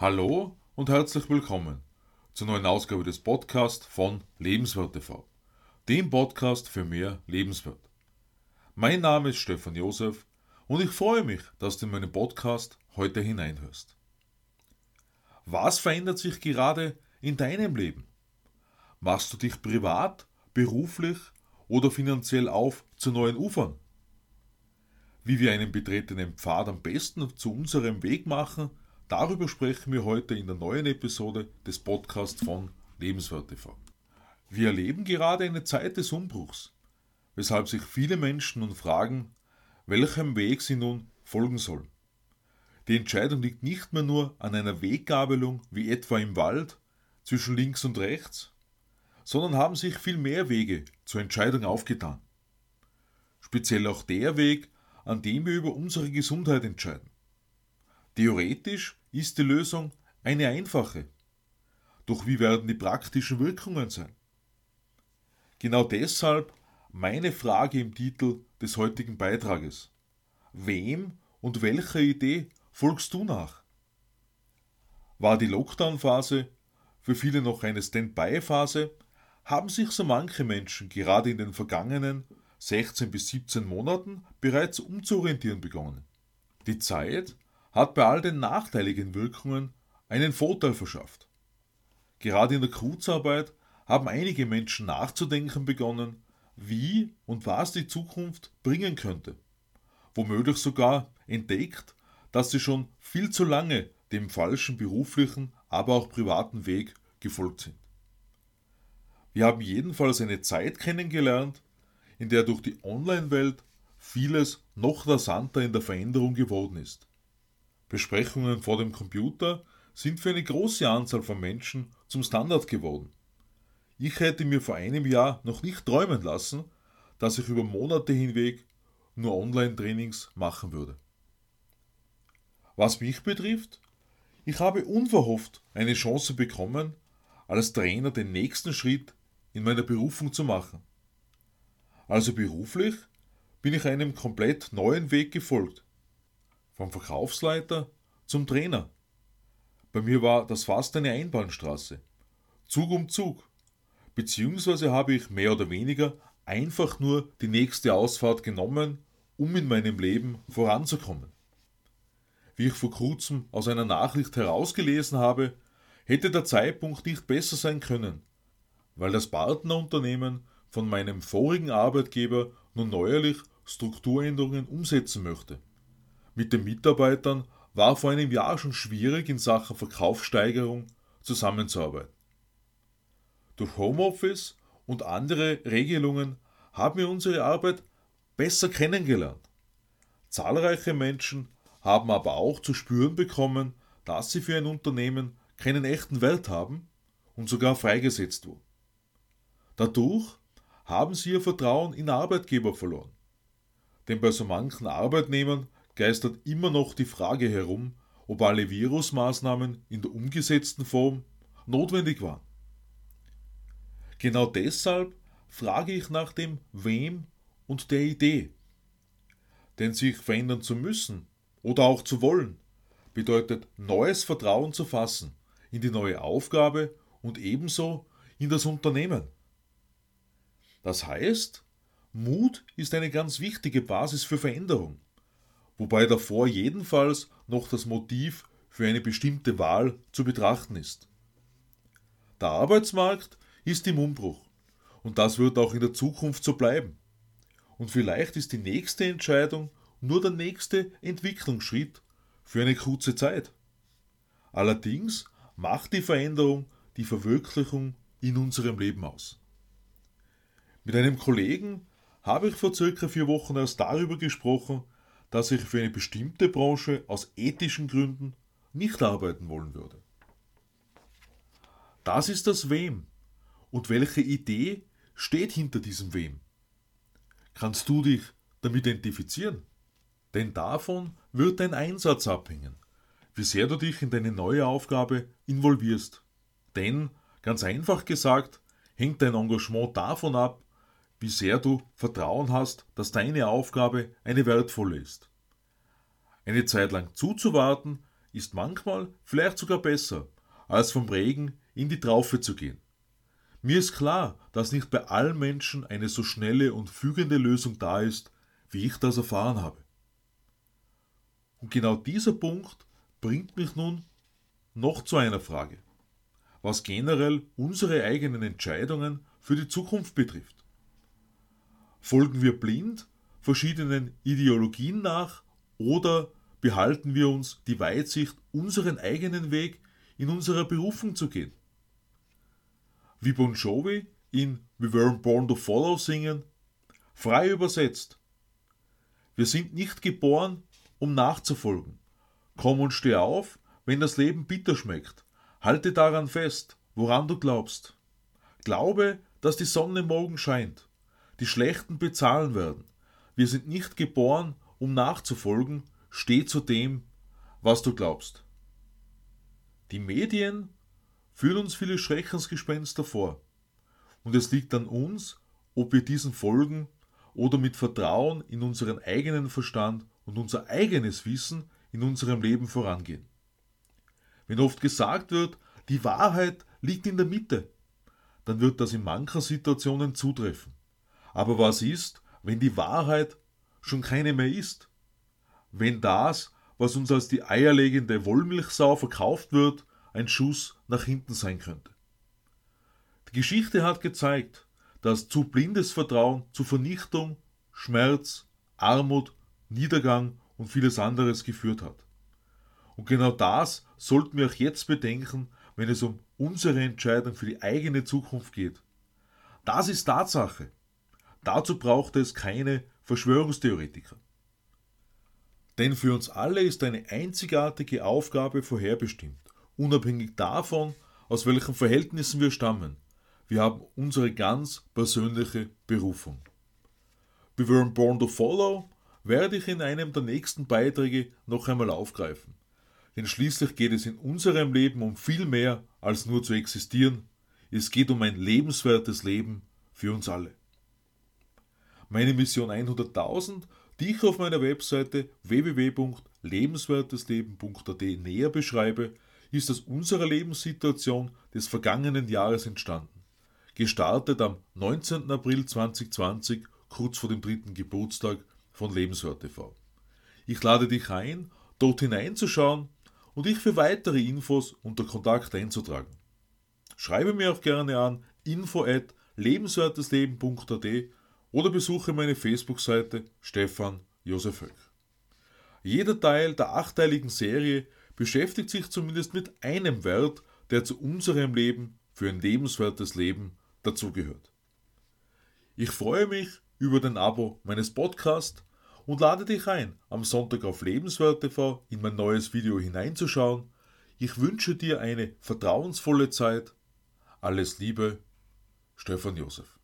Hallo und herzlich willkommen zur neuen Ausgabe des Podcasts von Lebenswert TV, dem Podcast für mehr Lebenswert. Mein Name ist Stefan Josef und ich freue mich, dass du in meinen Podcast heute hineinhörst. Was verändert sich gerade in deinem Leben? Machst du dich privat, beruflich oder finanziell auf zu neuen Ufern? Wie wir einen betretenen Pfad am besten zu unserem Weg machen, Darüber sprechen wir heute in der neuen Episode des Podcasts von Lebenswert TV. Wir erleben gerade eine Zeit des Umbruchs, weshalb sich viele Menschen nun fragen, welchem Weg sie nun folgen sollen. Die Entscheidung liegt nicht mehr nur an einer Weggabelung wie etwa im Wald zwischen links und rechts, sondern haben sich viel mehr Wege zur Entscheidung aufgetan. Speziell auch der Weg, an dem wir über unsere Gesundheit entscheiden. Theoretisch ist die Lösung eine einfache. Doch wie werden die praktischen Wirkungen sein? Genau deshalb meine Frage im Titel des heutigen Beitrages. Wem und welcher Idee folgst du nach? War die Lockdown-Phase für viele noch eine Stand-by-Phase, haben sich so manche Menschen gerade in den vergangenen 16 bis 17 Monaten bereits umzuorientieren begonnen. Die Zeit hat bei all den nachteiligen Wirkungen einen Vorteil verschafft. Gerade in der Kurzarbeit haben einige Menschen nachzudenken begonnen, wie und was die Zukunft bringen könnte. Womöglich sogar entdeckt, dass sie schon viel zu lange dem falschen beruflichen, aber auch privaten Weg gefolgt sind. Wir haben jedenfalls eine Zeit kennengelernt, in der durch die Online-Welt vieles noch rasanter in der Veränderung geworden ist. Besprechungen vor dem Computer sind für eine große Anzahl von Menschen zum Standard geworden. Ich hätte mir vor einem Jahr noch nicht träumen lassen, dass ich über Monate hinweg nur Online-Trainings machen würde. Was mich betrifft, ich habe unverhofft eine Chance bekommen, als Trainer den nächsten Schritt in meiner Berufung zu machen. Also beruflich bin ich einem komplett neuen Weg gefolgt. Vom Verkaufsleiter zum Trainer. Bei mir war das fast eine Einbahnstraße. Zug um Zug. Beziehungsweise habe ich mehr oder weniger einfach nur die nächste Ausfahrt genommen, um in meinem Leben voranzukommen. Wie ich vor kurzem aus einer Nachricht herausgelesen habe, hätte der Zeitpunkt nicht besser sein können, weil das Partnerunternehmen von meinem vorigen Arbeitgeber nun neuerlich Strukturänderungen umsetzen möchte. Mit den Mitarbeitern war vor einem Jahr schon schwierig in Sachen Verkaufssteigerung zusammenzuarbeiten. Durch Homeoffice und andere Regelungen haben wir unsere Arbeit besser kennengelernt. Zahlreiche Menschen haben aber auch zu spüren bekommen, dass sie für ein Unternehmen keinen echten Wert haben und sogar freigesetzt wurden. Dadurch haben sie ihr Vertrauen in Arbeitgeber verloren. Denn bei so manchen Arbeitnehmern geistert immer noch die Frage herum, ob alle Virusmaßnahmen in der umgesetzten Form notwendig waren. Genau deshalb frage ich nach dem Wem und der Idee. Denn sich verändern zu müssen oder auch zu wollen, bedeutet neues Vertrauen zu fassen in die neue Aufgabe und ebenso in das Unternehmen. Das heißt, Mut ist eine ganz wichtige Basis für Veränderung wobei davor jedenfalls noch das Motiv für eine bestimmte Wahl zu betrachten ist. Der Arbeitsmarkt ist im Umbruch und das wird auch in der Zukunft so bleiben. Und vielleicht ist die nächste Entscheidung nur der nächste Entwicklungsschritt für eine kurze Zeit. Allerdings macht die Veränderung die Verwirklichung in unserem Leben aus. Mit einem Kollegen habe ich vor circa vier Wochen erst darüber gesprochen, dass ich für eine bestimmte Branche aus ethischen Gründen nicht arbeiten wollen würde. Das ist das Wem. Und welche Idee steht hinter diesem Wem? Kannst du dich damit identifizieren? Denn davon wird dein Einsatz abhängen, wie sehr du dich in deine neue Aufgabe involvierst. Denn, ganz einfach gesagt, hängt dein Engagement davon ab, wie sehr du Vertrauen hast, dass deine Aufgabe eine wertvolle ist. Eine Zeit lang zuzuwarten ist manchmal vielleicht sogar besser, als vom Regen in die Traufe zu gehen. Mir ist klar, dass nicht bei allen Menschen eine so schnelle und fügende Lösung da ist, wie ich das erfahren habe. Und genau dieser Punkt bringt mich nun noch zu einer Frage, was generell unsere eigenen Entscheidungen für die Zukunft betrifft. Folgen wir blind verschiedenen Ideologien nach oder behalten wir uns die Weitsicht, unseren eigenen Weg in unserer Berufung zu gehen? Wie Bon Jovi in We Weren't Born to Follow singen, frei übersetzt. Wir sind nicht geboren, um nachzufolgen. Komm und steh auf, wenn das Leben bitter schmeckt. Halte daran fest, woran du glaubst. Glaube, dass die Sonne morgen scheint. Die Schlechten bezahlen werden. Wir sind nicht geboren, um nachzufolgen. Steh zu dem, was du glaubst. Die Medien führen uns viele Schreckensgespenster vor. Und es liegt an uns, ob wir diesen folgen oder mit Vertrauen in unseren eigenen Verstand und unser eigenes Wissen in unserem Leben vorangehen. Wenn oft gesagt wird, die Wahrheit liegt in der Mitte, dann wird das in mancher Situationen zutreffen. Aber was ist, wenn die Wahrheit schon keine mehr ist? Wenn das, was uns als die eierlegende Wollmilchsau verkauft wird, ein Schuss nach hinten sein könnte. Die Geschichte hat gezeigt, dass zu blindes Vertrauen zu Vernichtung, Schmerz, Armut, Niedergang und vieles anderes geführt hat. Und genau das sollten wir auch jetzt bedenken, wenn es um unsere Entscheidung für die eigene Zukunft geht. Das ist Tatsache. Dazu braucht es keine Verschwörungstheoretiker. Denn für uns alle ist eine einzigartige Aufgabe vorherbestimmt unabhängig davon, aus welchen Verhältnissen wir stammen. Wir haben unsere ganz persönliche Berufung. We weren't born to follow werde ich in einem der nächsten Beiträge noch einmal aufgreifen. Denn schließlich geht es in unserem Leben um viel mehr als nur zu existieren. Es geht um ein lebenswertes Leben für uns alle. Meine Mission 100.000, die ich auf meiner Webseite www.lebenswertesleben.at näher beschreibe, ist aus unserer Lebenssituation des vergangenen Jahres entstanden. Gestartet am 19. April 2020, kurz vor dem dritten Geburtstag von Lebenswert TV. Ich lade dich ein, dort hineinzuschauen und dich für weitere Infos unter Kontakt einzutragen. Schreibe mir auch gerne an info at lebenswertesleben.at oder besuche meine Facebook-Seite Stefan Josef Höck. Jeder Teil der achteiligen Serie beschäftigt sich zumindest mit einem Wert, der zu unserem Leben für ein lebenswertes Leben dazugehört. Ich freue mich über den Abo meines Podcasts und lade dich ein, am Sonntag auf Lebenswert TV in mein neues Video hineinzuschauen. Ich wünsche dir eine vertrauensvolle Zeit. Alles Liebe, Stefan Josef.